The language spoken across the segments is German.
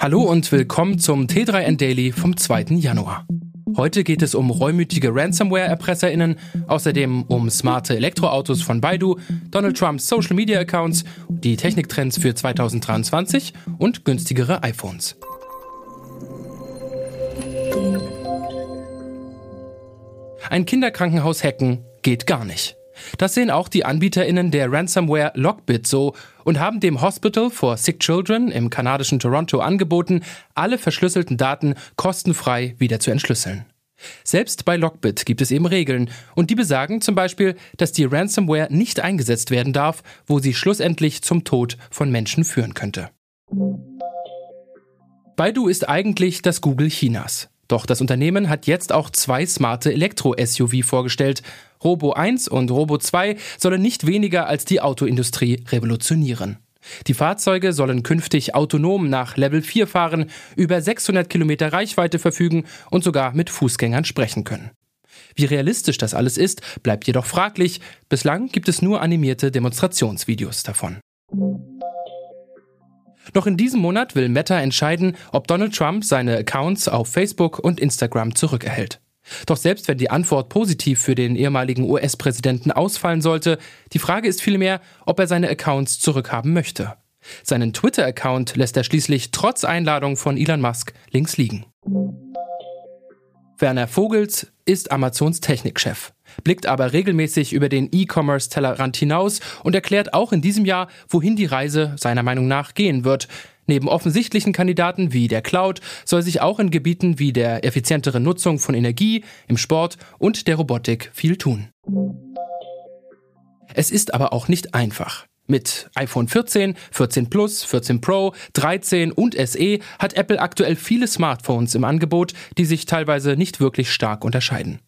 Hallo und willkommen zum T3N Daily vom 2. Januar. Heute geht es um reumütige Ransomware-ErpresserInnen, außerdem um smarte Elektroautos von Baidu, Donald Trumps Social-Media-Accounts, die Techniktrends für 2023 und günstigere iPhones. Ein Kinderkrankenhaus hacken geht gar nicht. Das sehen auch die AnbieterInnen der Ransomware Lockbit so und haben dem Hospital for Sick Children im kanadischen Toronto angeboten, alle verschlüsselten Daten kostenfrei wieder zu entschlüsseln. Selbst bei Lockbit gibt es eben Regeln und die besagen zum Beispiel, dass die Ransomware nicht eingesetzt werden darf, wo sie schlussendlich zum Tod von Menschen führen könnte. Baidu ist eigentlich das Google Chinas. Doch das Unternehmen hat jetzt auch zwei smarte Elektro-SUV vorgestellt. Robo 1 und Robo 2 sollen nicht weniger als die Autoindustrie revolutionieren. Die Fahrzeuge sollen künftig autonom nach Level 4 fahren, über 600 Kilometer Reichweite verfügen und sogar mit Fußgängern sprechen können. Wie realistisch das alles ist, bleibt jedoch fraglich. Bislang gibt es nur animierte Demonstrationsvideos davon. Noch in diesem Monat will Meta entscheiden, ob Donald Trump seine Accounts auf Facebook und Instagram zurückerhält. Doch selbst wenn die Antwort positiv für den ehemaligen US-Präsidenten ausfallen sollte, die Frage ist vielmehr, ob er seine Accounts zurückhaben möchte. Seinen Twitter-Account lässt er schließlich trotz Einladung von Elon Musk links liegen. Werner Vogels ist Amazons Technikchef, blickt aber regelmäßig über den E-Commerce-Tellerrand hinaus und erklärt auch in diesem Jahr, wohin die Reise seiner Meinung nach gehen wird. Neben offensichtlichen Kandidaten wie der Cloud soll sich auch in Gebieten wie der effizienteren Nutzung von Energie, im Sport und der Robotik viel tun. Es ist aber auch nicht einfach. Mit iPhone 14, 14 Plus, 14 Pro, 13 und SE hat Apple aktuell viele Smartphones im Angebot, die sich teilweise nicht wirklich stark unterscheiden.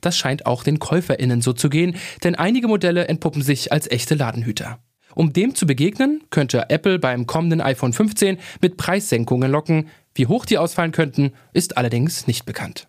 Das scheint auch den Käuferinnen so zu gehen, denn einige Modelle entpuppen sich als echte Ladenhüter. Um dem zu begegnen, könnte Apple beim kommenden iPhone 15 mit Preissenkungen locken. Wie hoch die ausfallen könnten, ist allerdings nicht bekannt.